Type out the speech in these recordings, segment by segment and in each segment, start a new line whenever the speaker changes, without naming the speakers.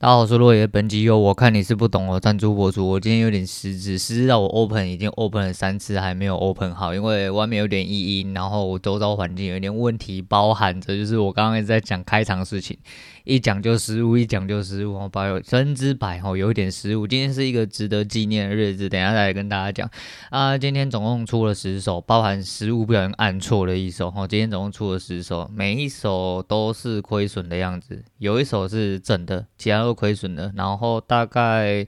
大家好，我是落叶。本集由我看你是不懂哦赞助播出。我今天有点失职，失职到我 open 已经 open 了三次，还没有 open 好，因为外面有点异音，然后我周遭环境有点问题，包含着就是我刚刚一直在讲开场事情，一讲就失误，一讲就失误，我百分之百哦有一点失误。今天是一个值得纪念的日子，等下再来跟大家讲啊。今天总共出了十首，包含失误不小心按错了一首，哦，今天总共出了十首，每一首都是亏损的样子，有一首是整的，其他。都亏损的，然后大概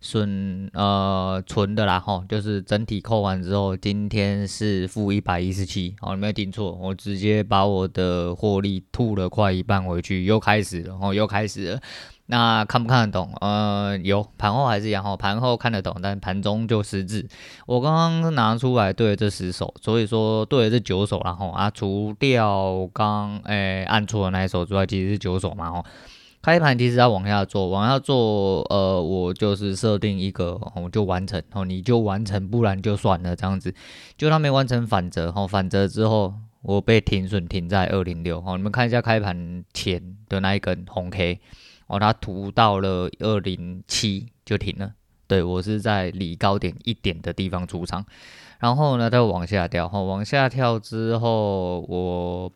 损呃存的啦吼，就是整体扣完之后，今天是负一百一十七，好，你没有听错，我直接把我的获利吐了快一半回去，又开始了，哦，又开始了。那看不看得懂？呃，有盘后还是一样，盘后看得懂，但盘中就失智。我刚刚拿出来对了这十手，所以说对了这九手，然后啊，除掉刚诶按错的那一手之外，其实是九手嘛吼。开盘其实要往下做，往下做，呃，我就是设定一个，我就完成，哦，你就完成，不然就算了，这样子，就他没完成反折，哦，反折之后我被停损停在二零六，哦，你们看一下开盘前的那一根红 K，哦，它涂到了二零七就停了，对，我是在离高点一点的地方出场，然后呢，它往下掉，哦，往下跳之后我。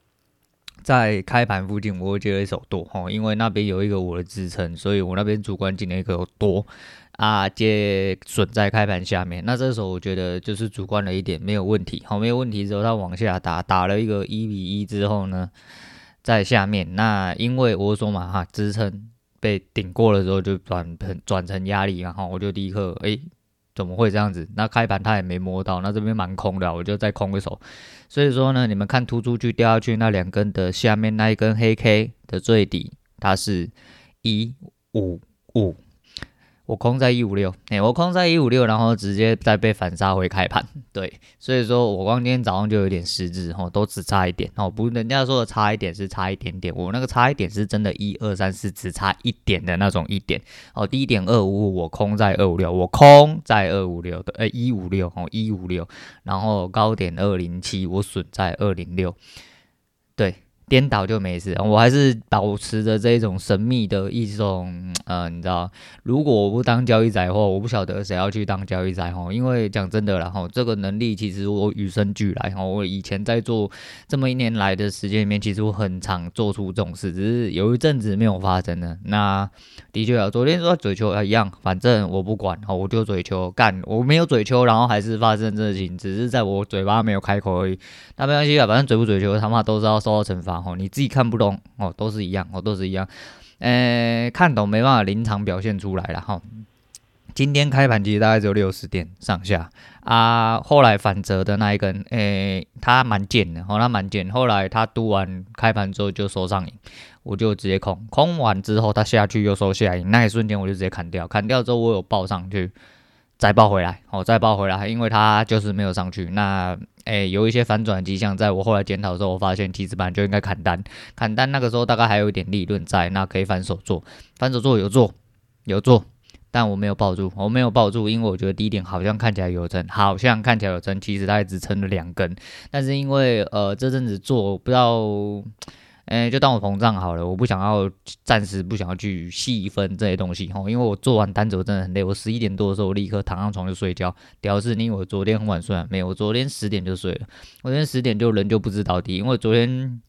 在开盘附近，我会接了一手多哈，因为那边有一个我的支撑，所以我那边主观进了一个多啊，接损在开盘下面。那这时候我觉得就是主观了一点，没有问题，好，没有问题之后，它往下打，打了一个一比一之后呢，在下面，那因为我说嘛哈，支撑被顶过了之后就转成转成压力，然后我就立刻诶。怎么会这样子？那开盘它也没摸到，那这边蛮空的，我就再空一手。所以说呢，你们看突出去掉下去那两根的下面那一根黑 K 的最底，它是一五五。我空在一五六，哎，我空在一五六，然后直接再被反杀回开盘，对，所以说我光今天早上就有点失智，吼，都只差一点，哦，不，人家说的差一点是差一点点，我那个差一点是真的，一二三四只差一点的那种一点，哦，低点二五五，我空在二五六，我空在二五六的，呃，一五六，哦，一五六，然后高点二零七，我损在二零六，对。颠倒就没事，我还是保持着这种神秘的一种，呃，你知道，如果我不当交易仔的话，我不晓得谁要去当交易仔哈。因为讲真的啦，哈，这个能力其实我与生俱来哈。我以前在做这么一年来的时间里面，其实我很常做出这种事，只是有一阵子没有发生了。那的确啊，昨天说嘴球啊一样，反正我不管哈，我就嘴球干，我没有嘴球，然后还是发生这事情，只是在我嘴巴没有开口而已。那没关系啊，反正嘴不嘴球，他妈都是要受到惩罚。哦，你自己看不懂哦，都是一样哦，都是一样。呃，看懂没办法临场表现出来了哈。今天开盘其实大概只有六十点上下啊，后来反折的那一根，诶，它蛮贱的，哦，它蛮贱。后来它嘟完开盘之后就收上影，我就直接空，空完之后它下去又收下影，那一瞬间我就直接砍掉，砍掉之后我有报上去。再报回来，哦，再报回来，因为它就是没有上去。那，诶、有一些反转迹象，在我后来检讨的时候，我发现其实板就应该砍单，砍单那个时候大概还有一点利润在，那可以反手做，反手做有做，有做，但我没有抱住，我没有抱住，因为我觉得低点好像看起来有撑，好像看起来有撑，其实它也只撑了两根，但是因为呃这阵子做不知道。哎，就当我膨胀好了，我不想要，暂时不想要去细分这些东西吼，因为我做完单子我真的很累，我十一点多的时候我立刻躺上床就睡觉。屌丝，你我昨天很晚睡，没有，我昨天十点就睡了，我昨天十点就人就不知道底，因为昨天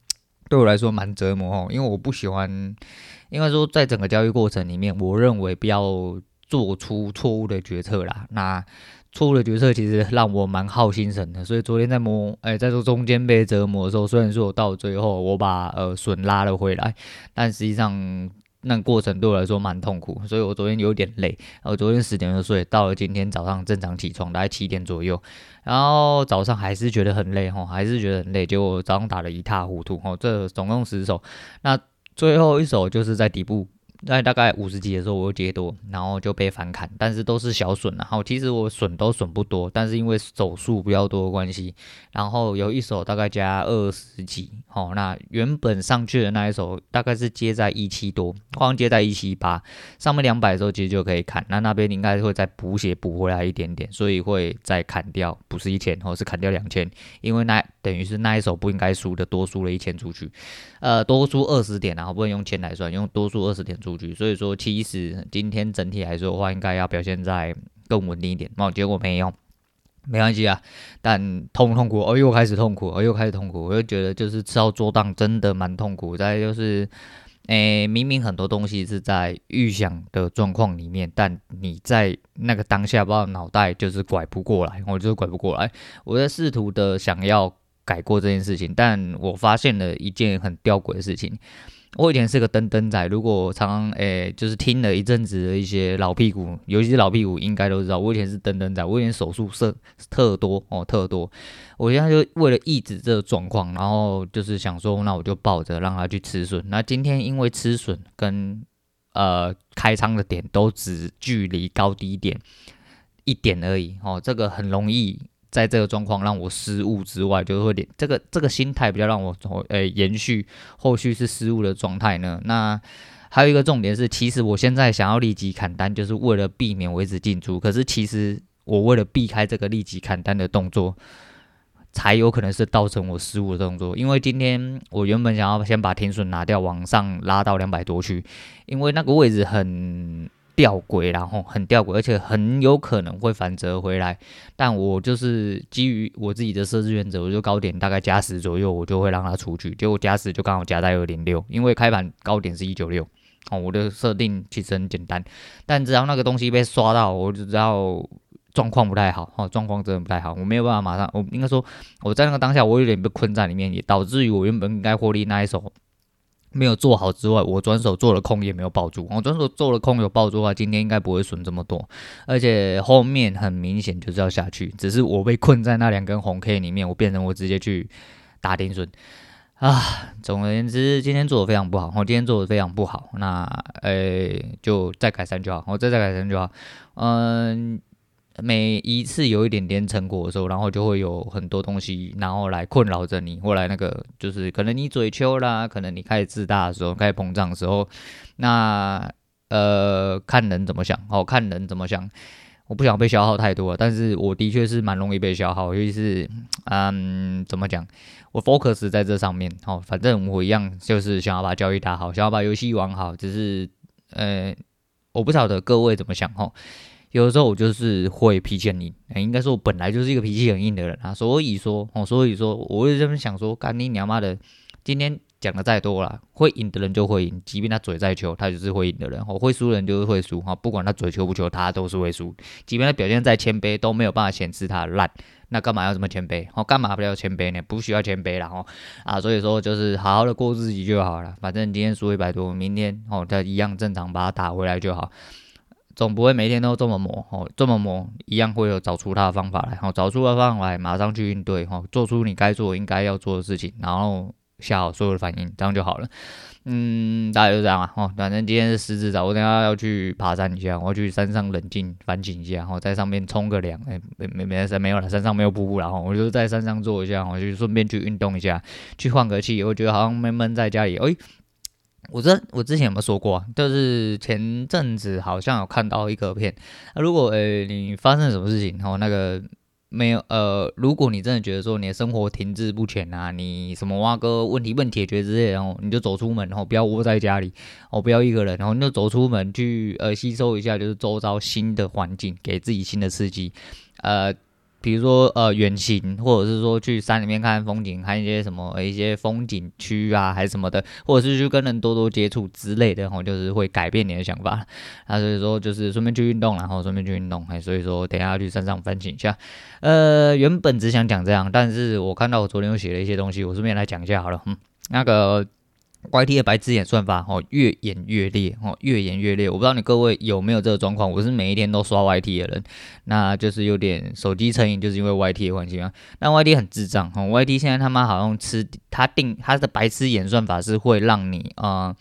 对我来说蛮折磨吼，因为我不喜欢，应该说在整个交易过程里面，我认为不要做出错误的决策啦，那。错误的决策其实让我蛮耗心神的，所以昨天在磨，哎、在做中间被折磨的时候，虽然说我到最后我把呃损拉了回来，但实际上那过程对我来说蛮痛苦，所以我昨天有点累，然后昨天十点就睡，到了今天早上正常起床大概七点左右，然后早上还是觉得很累吼，还是觉得很累，结果早上打得一塌糊涂吼，这总共十手，那最后一手就是在底部。在大概五十几的时候，我又接多，然后就被反砍，但是都是小损，然后其实我损都损不多，但是因为手数比较多的关系，然后有一手大概加二十几，哦，那原本上去的那一手大概是接在一七多，好像接在一七八，上面两百的时候其实就可以砍，那那边应该会再补血补回来一点点，所以会再砍掉，不是一千，或是砍掉两千，因为那等于是那一手不应该输的，多输了一千出去，呃，多输二十点，然后不能用千来算，用多输二十点出。所以说其实今天整体来说的话，应该要表现在更稳定一点。那，结果没有，没关系啊。但痛不痛苦？哦，又开始痛苦，哦，又开始痛苦。我就觉得就是吃到做档真的蛮痛苦。再就是，诶，明明很多东西是在预想的状况里面，但你在那个当下，不知道脑袋就是拐不过来，我就是拐不过来。我在试图的想要。改过这件事情，但我发现了一件很吊诡的事情。我以前是个登登仔，如果常常诶、就是听了一阵子的一些老屁股，尤其是老屁股，应该都知道，我以前是登登仔，我以前手术是特多哦，特多。我现在就为了抑制这个状况，然后就是想说，那我就抱着让他去吃笋。那今天因为吃笋跟呃开仓的点都只距离高低点一点而已哦，这个很容易。在这个状况让我失误之外，就是会连这个这个心态比较让我诶、延续后续是失误的状态呢。那还有一个重点是，其实我现在想要立即砍单，就是为了避免我一直进出。可是其实我为了避开这个立即砍单的动作，才有可能是造成我失误的动作。因为今天我原本想要先把停损拿掉，往上拉到两百多去，因为那个位置很。吊诡，然后很吊诡，而且很有可能会反折回来。但我就是基于我自己的设置原则，我就高点大概加十左右，我就会让它出去。结果加十就刚好加在二点六，因为开盘高点是一九六。哦，我的设定其实很简单，但只要那个东西被刷到，我就知道状况不太好。哦，状况真的不太好，我没有办法马上。我应该说我在那个当下，我有点被困在里面，也导致于我原本应该获利那一手。没有做好之外，我转手做了空也没有抱住。我转手做了空有抱住的话，今天应该不会损这么多。而且后面很明显就是要下去，只是我被困在那两根红 K 里面，我变成我直接去打停损啊。总而言之，今天做的非常不好，我今天做的非常不好。那呃，就再改善就好，我再再改善就好。嗯。每一次有一点点成果的时候，然后就会有很多东西，然后来困扰着你。后来那个就是可能你嘴秋啦，可能你开始自大的时候，开始膨胀的时候，那呃看人怎么想哦，看人怎么想。我不想被消耗太多，但是我的确是蛮容易被消耗，尤其是嗯怎么讲，我 focus 在这上面哦，反正我一样就是想要把交易打好，想要把游戏玩好，只是呃我不晓得各位怎么想哦。有的时候我就是会脾气很硬，应该说我本来就是一个脾气很硬的人啊，所以说哦，所以说我会这么想说，干你娘妈的，今天讲的再多了，会赢的人就会赢，即便他嘴再秋，他就是会赢的人，哦，会输的人就是会输，哈，不管他嘴秋不秋，他都是会输，即便他表现再谦卑，都没有办法显示他烂，那干嘛要这么谦卑？哦，干嘛不要谦卑呢？不需要谦卑了，哦，啊，所以说就是好好的过自己就好了，反正今天输一百多，明天哦，他一样正常把他打回来就好。总不会每天都这么磨哦，这么磨一样会有找出他的方法来，哦，找出他的方法来，马上去应对，哦，做出你该做应该要做的事情，然后下好所有的反应，这样就好了。嗯，大概就这样啊，哦，反正今天是狮子早，我等下要去爬山一下，我要去山上冷静反省一下，然后在上面冲个凉，哎，没没没山没有了，山上没有瀑布了，然后我就在山上坐一下，我就顺便去运动一下，去换个气，我觉得好像闷闷在家里，哎。我这我之前有没有说过啊？就是前阵子好像有看到一个片，啊、如果诶、欸、你发生什么事情，然后那个没有呃，如果你真的觉得说你的生活停滞不前啊，你什么挖个问题问解决之类的，然后你就走出门，然后不要窝在家里，哦，不要一个人，然后你就走出门去呃吸收一下，就是周遭新的环境，给自己新的刺激，呃。比如说，呃，远行，或者是说去山里面看风景，看一些什么一些风景区啊，还是什么的，或者是去跟人多多接触之类的，然后，就是会改变你的想法。啊，所以说就是顺便去运动，然后顺便去运动，哎，所以说等下去山上反省一下。呃，原本只想讲这样，但是我看到我昨天又写了一些东西，我顺便来讲一下好了。嗯，那个。YT 的白痴眼算法哦，越演越烈哦，越演越烈。我不知道你各位有没有这个状况？我是每一天都刷 YT 的人，那就是有点手机成瘾，就是因为 YT 的关系嘛。那 YT 很智障哦，YT 现在他妈好像吃他定他的白痴演算法是会让你啊、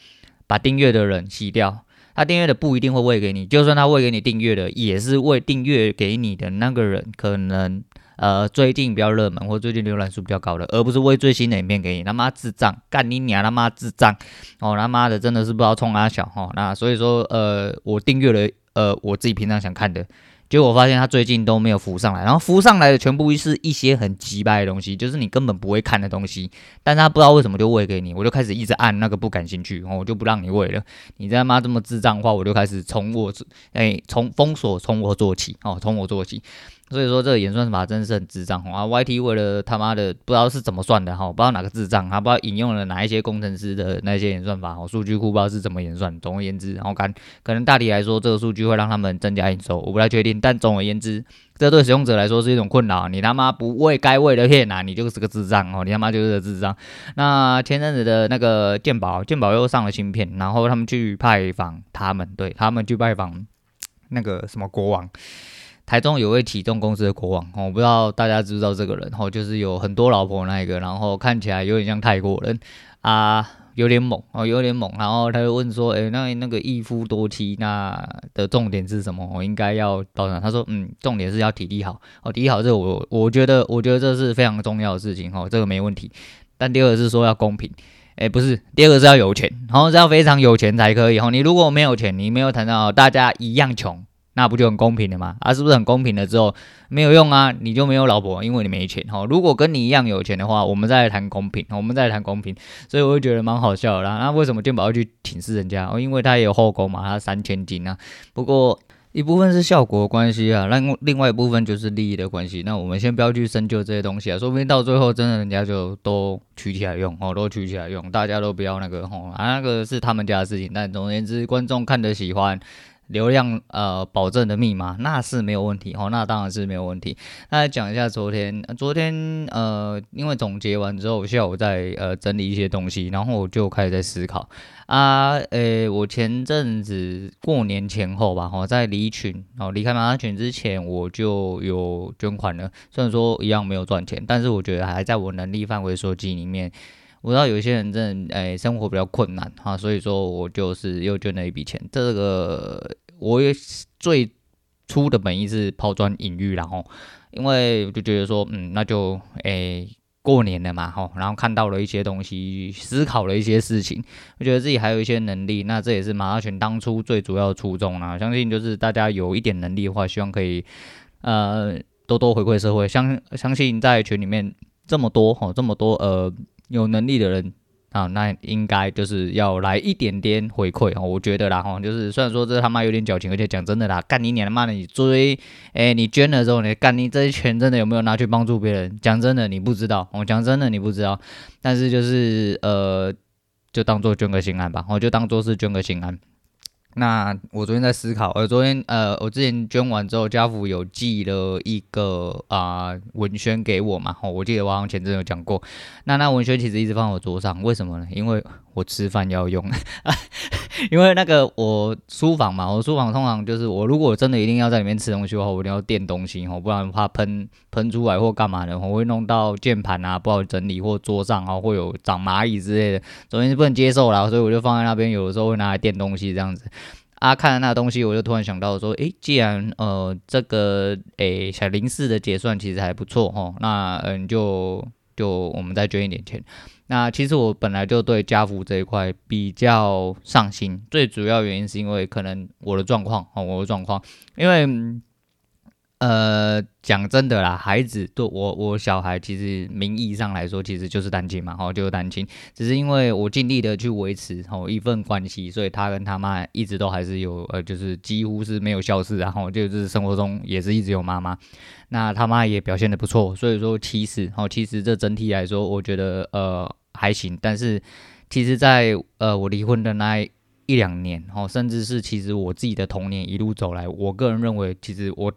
把订阅的人洗掉，他订阅的不一定会喂给你，就算他喂给你订阅的，也是喂订阅给你的那个人可能。呃，最近比较热门或最近浏览数比较高的，而不是喂最新的影片给你，他妈智障，干你娘他妈智障，哦他妈的真的是不知道冲阿小哦，那所以说呃我订阅了呃我自己平常想看的，结果我发现他最近都没有浮上来，然后浮上来的全部是一些很鸡掰的东西，就是你根本不会看的东西，但他不知道为什么就喂给你，我就开始一直按那个不感兴趣，我就不让你喂了。你他妈这么智障的话，我就开始从我哎从封锁从我做起哦，从我做起。所以说这个演算法真的是很智障啊！YT 为了他妈的不知道是怎么算的哈，不知道哪个智障，他不知道引用了哪一些工程师的那些演算法，哦，数据库不知道是怎么演算。总而言之，然后看可能大体来说，这个数据会让他们增加营收，我不太确定。但总而言之，这对使用者来说是一种困扰。你他妈不为该为的骗啊，你就是个智障哦！你他妈就是个智障。那前阵子的那个健宝，健宝又上了新片，然后他们去拜访他们，对他们去拜访那个什么国王。台中有位体重公司的国王，我不知道大家知不知道这个人，吼，就是有很多老婆那一个，然后看起来有点像泰国人啊，有点猛哦，有点猛，然后他就问说，诶，那那个一夫多妻，那的重点是什么？我应该要到哪？他说，嗯，重点是要体力好，哦，体力好，这个我我觉得，我觉得这是非常重要的事情，哦，这个没问题。但第二个是说要公平，诶，不是，第二个是要有钱，然后是要非常有钱才可以，吼，你如果没有钱，你没有谈到大家一样穷。那不就很公平了吗？啊，是不是很公平了之后没有用啊？你就没有老婆，因为你没钱哈。如果跟你一样有钱的话，我们再来谈公平，我们再来谈公平。所以我会觉得蛮好笑的啦。那为什么健宝要去挺死人家？哦，因为他也有后宫嘛，他三千金啊。不过一部分是效果关系啊，那另外一部分就是利益的关系。那我们先不要去深究这些东西啊，说不定到最后真的人家就都取起来用哦，都取起来用，大家都不要那个吼啊，那个是他们家的事情。但总而言之，观众看得喜欢。流量呃保证的密码那是没有问题哦，那当然是没有问题。那讲一下昨天，昨天呃因为总结完之后，下午在呃整理一些东西，然后我就开始在思考啊，诶、我前阵子过年前后吧，哦，在离群哦离开马拉群之前，我就有捐款了。虽然说一样没有赚钱，但是我觉得还在我能力范围所及里面。我知道有些人真的哎、生活比较困难哈，所以说我就是又捐了一笔钱，这个。我也最初的本意是抛砖引玉，然后因为我就觉得说，嗯，那就哎、过年了嘛，吼，然后看到了一些东西，思考了一些事情，我觉得自己还有一些能力，那这也是马拉群当初最主要的初衷啦。相信就是大家有一点能力的话，希望可以呃多多回馈社会。相相信在群里面这么多吼，这么多呃有能力的人。啊，那应该就是要来一点点回馈啊，我觉得啦哈，就是虽然说这他妈有点矫情，而且讲真的啦，干你娘的妈的，你追，哎，你捐了之后，你干你这些钱真的有没有拿去帮助别人？讲真的，你不知道，我讲真的你不知道，但是就是呃，就当做捐个心安吧，我就当做是捐个心安。那我昨天在思考，呃，昨天呃，我之前捐完之后，家福有寄了一个啊、文宣给我嘛，哦，我记得我好像前阵有讲过，那那文宣其实一直放我桌上，为什么呢？因为我吃饭要用，因为那个我书房嘛，我书房通常就是我如果真的一定要在里面吃东西的话，我一定要垫东西哦，不然怕喷喷出来或干嘛的，我会弄到键盘啊不好整理，或桌上啊会有长蚂蚁之类的，总之是不能接受啦，所以我就放在那边，有的时候会拿来垫东西这样子。啊，看了那东西，我就突然想到说，诶，既然呃这个诶小林寺的结算其实还不错哦，那嗯就就我们再捐一点钱。那其实我本来就对家福这一块比较上心，最主要原因是因为可能我的状况哦，我的状况，因为呃讲真的啦，孩子对我我小孩其实名义上来说其实就是单亲嘛，哦就是单亲，只是因为我尽力的去维持哦一份关系，所以他跟他妈一直都还是有呃就是几乎是没有消失，然后就是生活中也是一直有妈妈，那他妈也表现的不错，所以说其实哦其实这整体来说，我觉得呃。还行，但是其实在，在呃我离婚的那一两年，哦，甚至是其实我自己的童年一路走来，我个人认为，其实我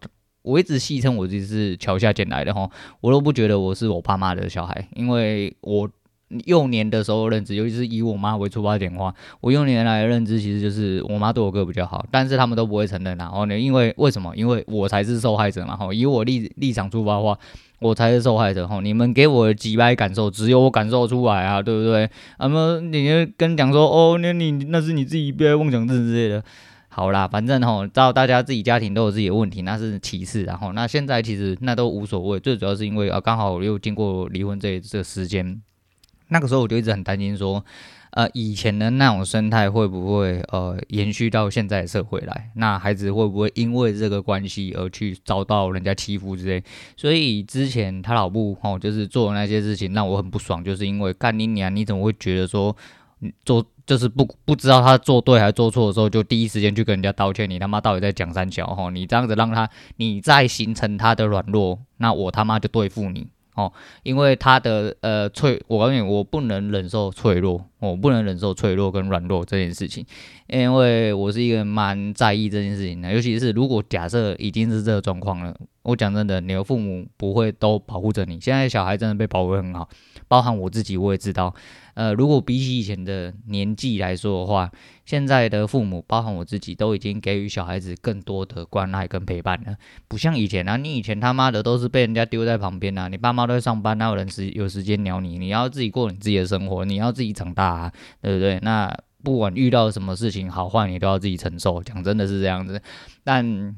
我一直戏称我自己是桥下捡来的，哈，我都不觉得我是我爸妈的小孩，因为我。幼年的时候认知，尤其是以我妈为出发点的话，我幼年来的认知其实就是我妈对我哥比较好，但是他们都不会承认。然后呢，因为为什么？因为我才是受害者嘛。哈，以我立立场出发的话，我才是受害者。哈，你们给我的几百感受，只有我感受出来啊，对不对？那么你就跟讲说，哦，那你那是你自己别妄想症之类的。好啦，反正哈，照大家自己家庭都有自己的问题，那是其次。然后那现在其实那都无所谓，最主要是因为啊，刚好我又经过离婚这这时间。那个时候我就一直很担心说，呃，以前的那种生态会不会呃延续到现在的社会来？那孩子会不会因为这个关系而去遭到人家欺负之类？所以之前他老婆哦，就是做的那些事情让我很不爽，就是因为干你娘，你怎么会觉得说做就是不不知道他做对还是做错的时候，就第一时间去跟人家道歉？你他妈到底在讲三小吼？你这样子让他你再形成他的软弱，那我他妈就对付你。哦，因为他的呃脆，我告诉你，我不能忍受脆弱，我不能忍受脆弱跟软弱这件事情，因为我是一个蛮在意这件事情的，尤其是如果假设已经是这个状况了，我讲真的，你的父母不会都保护着你，现在小孩真的被保护很好，包含我自己，我也知道。呃，如果比起以前的年纪来说的话，现在的父母，包含我自己，都已经给予小孩子更多的关爱跟陪伴了，不像以前啊，你以前他妈的都是被人家丢在旁边啊，你爸妈都在上班，哪有人时有时间鸟你？你要自己过你自己的生活，你要自己长大啊，对不对？那不管遇到什么事情，好坏你都要自己承受，讲真的是这样子，但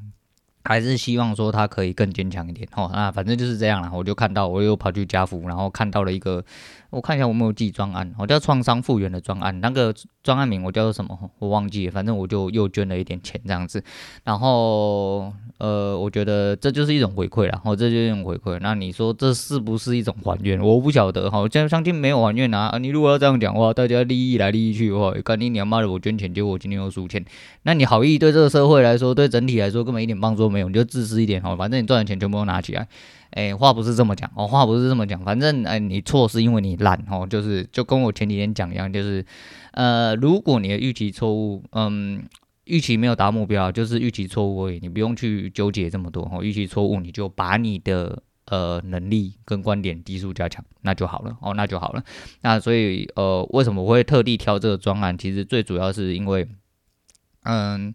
还是希望说他可以更坚强一点哦。那反正就是这样了，我就看到我又跑去家福，然后看到了一个。我看一下我没有记专案，我叫创伤复原的专案，那个专案名我叫做什么？我忘记了，反正我就又捐了一点钱这样子。然后呃，我觉得这就是一种回馈啦，哦，这就是一种回馈。那你说这是不是一种还愿？我不晓得哈，现在相信没有还愿啊。你如果要这样讲话，大家利益来利益去的话，干你娘妈的！我捐钱，结果我今天又输钱。那你好意对这个社会来说，对整体来说根本一点帮助都没有，你就自私一点哈，反正你赚的钱全部都拿起来。哎，话不是这么讲哦，话不是这么讲，反正哎，你错是因为你懒哦，就是就跟我前几天讲一样，就是呃，如果你的预期错误，嗯，预期没有达目标，就是预期错误而已，你不用去纠结这么多哦，预期错误你就把你的呃能力跟观点低速加强，那就好了哦，那就好了。那所以呃，为什么我会特地挑这个专案？其实最主要是因为，嗯。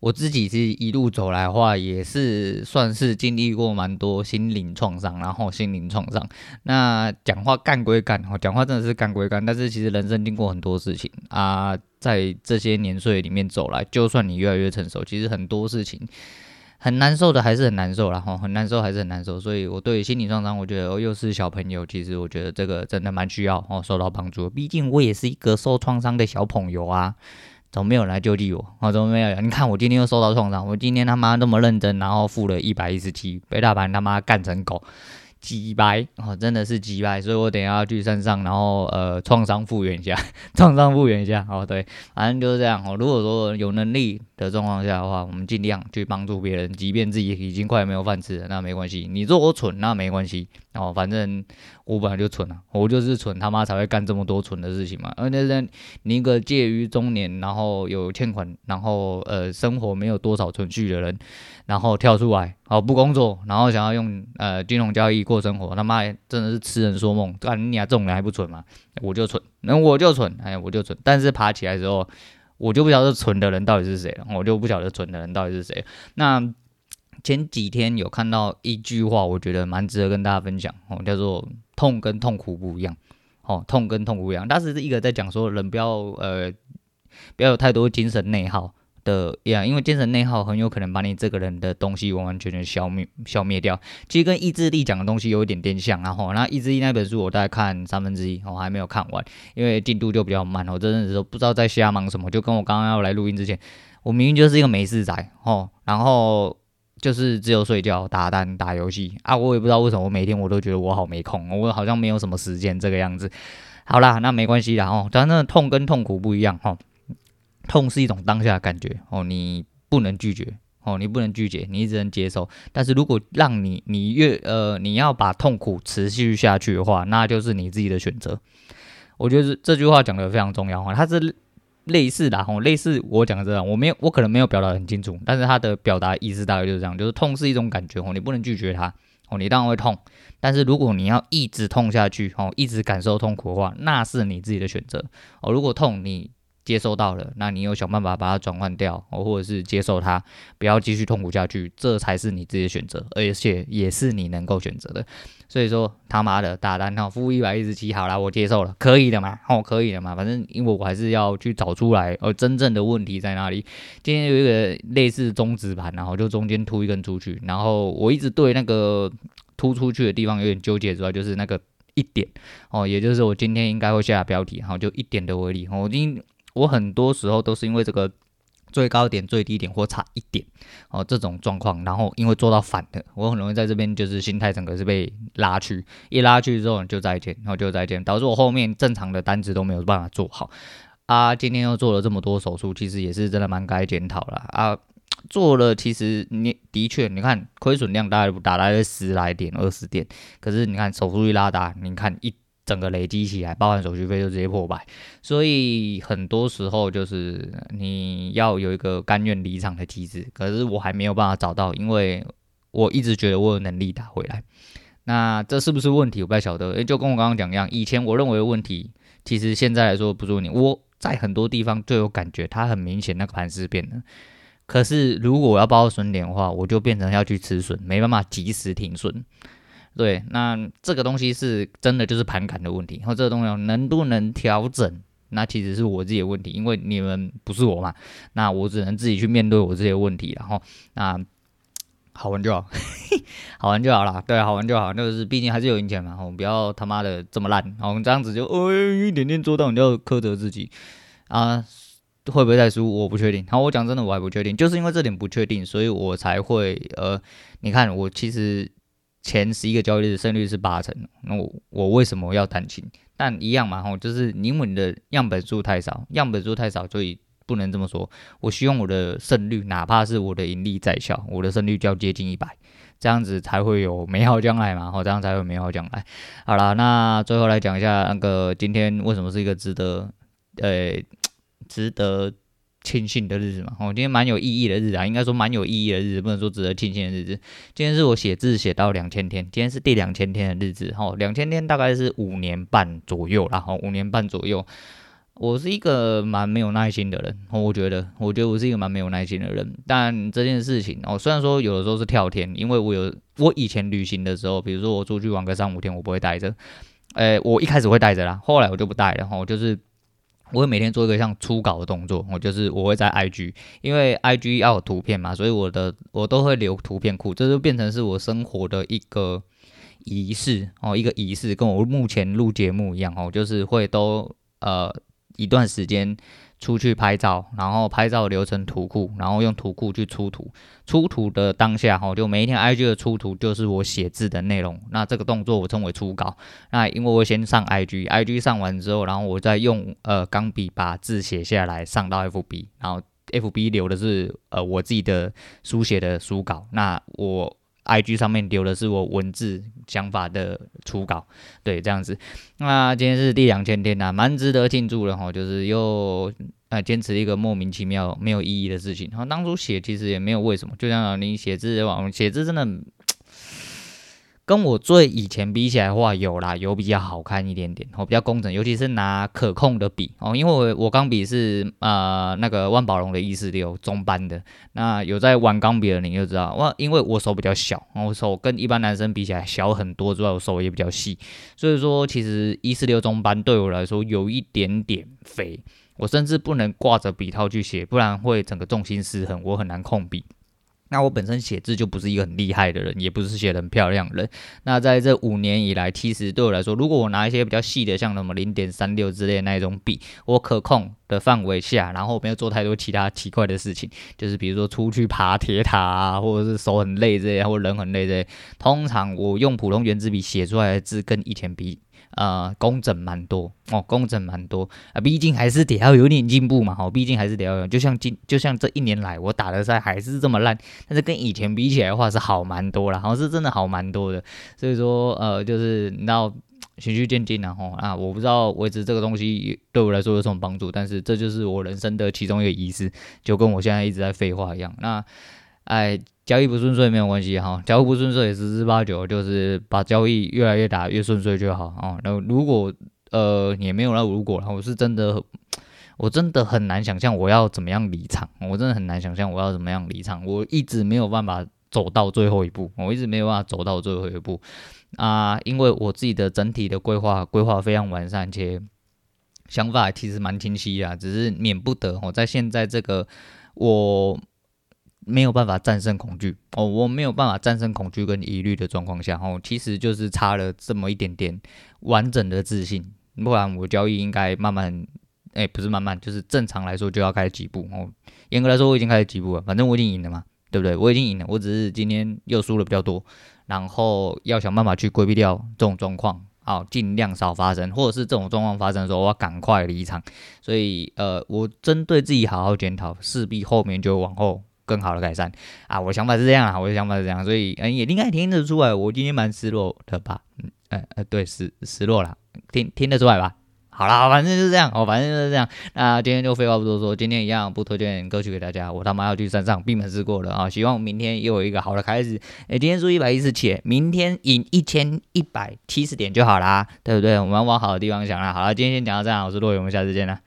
我自己是一路走来的话，也是算是经历过蛮多心灵创伤，然后心灵创伤。那讲话干归干，哦，讲话真的是干归干，但是其实人生经过很多事情啊，在这些年岁里面走来，就算你越来越成熟，其实很多事情很难受的，还是很难受，然后很难受还是很难受。所以我对心理创伤，我觉得又是小朋友，其实我觉得这个真的蛮需要哦，受到帮助。毕竟我也是一个受创伤的小朋友啊。怎么没有来救济我？我，怎么没有？你看我今天又受到创伤，我今天他妈那么认真，然后付了一百一十七，被大盘他妈干成狗。几百哦，真的是几百，所以我等一下去山上，然后呃，创伤复原一下，创伤复原一下哦，对，反正就是这样哦。如果说有能力的状况下的话，我们尽量去帮助别人，即便自己已经快没有饭吃了，那没关系。你说我蠢，那没关系哦，反正我本来就蠢啊，我就是蠢，他妈才会干这么多蠢的事情嘛。而且是，你一个介于中年，然后有欠款，然后呃，生活没有多少存续的人。然后跳出来，好不工作，然后想要用呃金融交易过生活，他妈真的是痴人说梦。干你俩这种人还不蠢吗？我就蠢，那我就蠢，哎，我就蠢。但是爬起来之后，我就不晓得蠢的人到底是谁了，我就不晓得蠢的人到底是谁。那前几天有看到一句话，我觉得蛮值得跟大家分享哦，叫做“痛跟痛苦不一样”。哦，痛跟痛苦不一样，但是一个在讲说人不要呃不要有太多精神内耗。的呀，因为精神内耗很有可能把你这个人的东西完完全全消灭消灭掉。其实跟意志力讲的东西有一点点像，然后那意志力那本书我大概看三分之一，我还没有看完，因为进度就比较慢。我真的是不知道在瞎忙什么，就跟我刚刚要来录音之前，我明明就是一个没事仔哦，然后就是只有睡觉、打单、打游戏啊，我也不知道为什么我每天我都觉得我好没空，我好像没有什么时间这个样子。好啦，那没关系啦哦，反正痛跟痛苦不一样哈。痛是一种当下的感觉哦，你不能拒绝哦，你不能拒绝，你只能接受。但是如果让你你越呃你要把痛苦持续下去的话，那就是你自己的选择。我觉得这句话讲得非常重要哈，它是类似的哈，类似我讲的这样，我没有我可能没有表达很清楚，但是它的表达意思大概就是这样，就是痛是一种感觉哦，你不能拒绝它哦，你当然会痛，但是如果你要一直痛下去哦，一直感受痛苦的话，那是你自己的选择哦。如果痛你。接收到了，那你有想办法把它转换掉，哦，或者是接受它，不要继续痛苦下去，这才是你自己的选择，而且也是你能够选择的。所以说他妈的打单哈，负一百一十七，好啦，我接受了，可以的嘛，哦，可以的嘛，反正因为我还是要去找出来，哦，真正的问题在哪里。今天有一个类似中指盘，然后就中间突一根出去，然后我一直对那个突出去的地方有点纠结，主要就是那个。一点哦，也就是我今天应该会下标题，好，就一点的威力。我今我很多时候都是因为这个。最高点、最低点或差一点哦，这种状况，然后因为做到反的，我很容易在这边就是心态整个是被拉去，一拉去之后就再见，然后就再见，导致我后面正常的单子都没有办法做好啊。今天又做了这么多手术，其实也是真的蛮该检讨了啊。做了，其实你的确，你看亏损量大概打来了十来点、二十点，可是你看手术一拉大，你看一。整个累积起来，包含手续费就直接破百，所以很多时候就是你要有一个甘愿离场的机制，可是我还没有办法找到，因为我一直觉得我有能力打回来。那这是不是问题？我不太晓得。诶，就跟我刚刚讲一样，以前我认为的问题，其实现在来说不是问题。我在很多地方就有感觉，它很明显那个盘势变了。可是如果我要报损点的话，我就变成要去吃损，没办法及时停损。对，那这个东西是真的就是盘感的问题，然后这个东西能不能调整，那其实是我自己的问题，因为你们不是我嘛，那我只能自己去面对我这些问题，然后那好玩就好，好玩就好啦，对，好玩就好，那个是毕竟还是有赢钱嘛，我们不要他妈的这么烂，我们这样子就哦一点点做到，你就苛责自己啊，会不会再输我不确定，好，我讲真的我还不确定，就是因为这点不确定，所以我才会呃，你看我其实。前十一个交易日胜率是八成，那我我为什么要弹琴？但一样嘛，吼，就是因为你的样本数太少，样本数太少，所以不能这么说。我希望我的胜率，哪怕是我的盈利在小，我的胜率就要接近一百，这样子才会有美好将来嘛，吼，这样才会有美好将来。好了，那最后来讲一下那个今天为什么是一个值得，呃，值得。庆幸的日子嘛，哦，今天蛮有意义的日子啊，应该说蛮有意义的日子，不能说值得庆幸的日子。今天是我写字写到两千天，今天是第两千天的日子，哈，两千天大概是五年半左右，然后五年半左右。我是一个蛮没有耐心的人，我觉得，我觉得我是一个蛮没有耐心的人。但这件事情，哦，虽然说有的时候是跳天，因为我有我以前旅行的时候，比如说我出去玩个三五天，我不会带着，诶，我一开始会带着啦，后来我就不带了，哈，就是。我会每天做一个像初稿的动作，我就是我会在 IG，因为 IG 要有图片嘛，所以我的我都会留图片库，这就变成是我生活的一个仪式哦，一个仪式，跟我目前录节目一样哦，就是会都呃一段时间。出去拍照，然后拍照留成图库，然后用图库去出图。出图的当下，哈，就每一天 IG 的出图就是我写字的内容。那这个动作我称为初稿。那因为我先上 IG，IG 上完之后，然后我再用呃钢笔把字写下来，上到 FB，然后 FB 留的是呃我自己的书写的书稿。那我。IG 上面留的是我文字想法的初稿，对，这样子。那今天是第两千天呐，蛮值得庆祝的哈，就是又呃坚持一个莫名其妙没有意义的事情。然后当初写其实也没有为什么，就像你写字网，写字真的。跟我最以前比起来的话，有啦，有比较好看一点点，哦，比较工整，尤其是拿可控的笔哦，因为我我钢笔是呃那个万宝龙的一四六中班的，那有在玩钢笔的你就知道，哇，因为我手比较小，我手跟一般男生比起来小很多，之外我手也比较细，所以说其实一四六中班对我来说有一点点肥，我甚至不能挂着笔套去写，不然会整个重心失衡，我很难控笔。那我本身写字就不是一个很厉害的人，也不是写的很漂亮的人。那在这五年以来，其实对我来说，如果我拿一些比较细的，像什么零点三六之类那一种笔，我可控的范围下，然后我没有做太多其他奇怪的事情，就是比如说出去爬铁塔啊，或者是手很累这些，或人很累这些，通常我用普通原子笔写出来的字跟以前比。呃，工整蛮多哦，工整蛮多。啊，毕竟还是得要有点进步嘛，哦，毕竟还是得要有，就像今就像这一年来我打的赛还是这么烂，但是跟以前比起来的话是好蛮多了，好像是真的好蛮多的，所以说呃，就是你要循序渐进然后啊，我不知道维持这个东西对我来说有什么帮助，但是这就是我人生的其中一个仪式，就跟我现在一直在废话一样，那哎。交易不顺遂没有关系哈，交易不顺遂十之八九就是把交易越来越打越顺遂就好啊。然后如果呃也没有那如果，我是真的我真的很难想象我要怎么样离场，我真的很难想象我要怎么样离场，我一直没有办法走到最后一步，我一直没有办法走到最后一步啊，因为我自己的整体的规划规划非常完善，且想法其实蛮清晰啊，只是免不得我在现在这个我。没有办法战胜恐惧哦，我没有办法战胜恐惧跟疑虑的状况下哦，其实就是差了这么一点点完整的自信，不然我交易应该慢慢，哎，不是慢慢，就是正常来说就要开始几步哦。严格来说，我已经开始几步了，反正我已经赢了嘛，对不对？我已经赢了，我只是今天又输了比较多，然后要想办法去规避掉这种状况。好，尽量少发生，或者是这种状况发生的时候，我要赶快离场。所以，呃，我针对自己好好检讨，势必后面就往后更好的改善啊。我的想法是这样啊，我的想法是这样，所以，嗯、也应该听得出来，我今天蛮失落的吧？嗯，呃，呃，对，失失落了，听听得出来吧？好啦，反正就是这样哦，反正就是这样。那今天就废话不多说，今天一样不推荐歌曲给大家。我他妈要去山上闭门思过了啊！希望明天又有一个好的开始。哎，今天输一百一十七，明天赢一千一百七十点就好啦，对不对？我们往好的地方想啦。好了，今天先讲到这样，我是洛勇，我们下次见啦。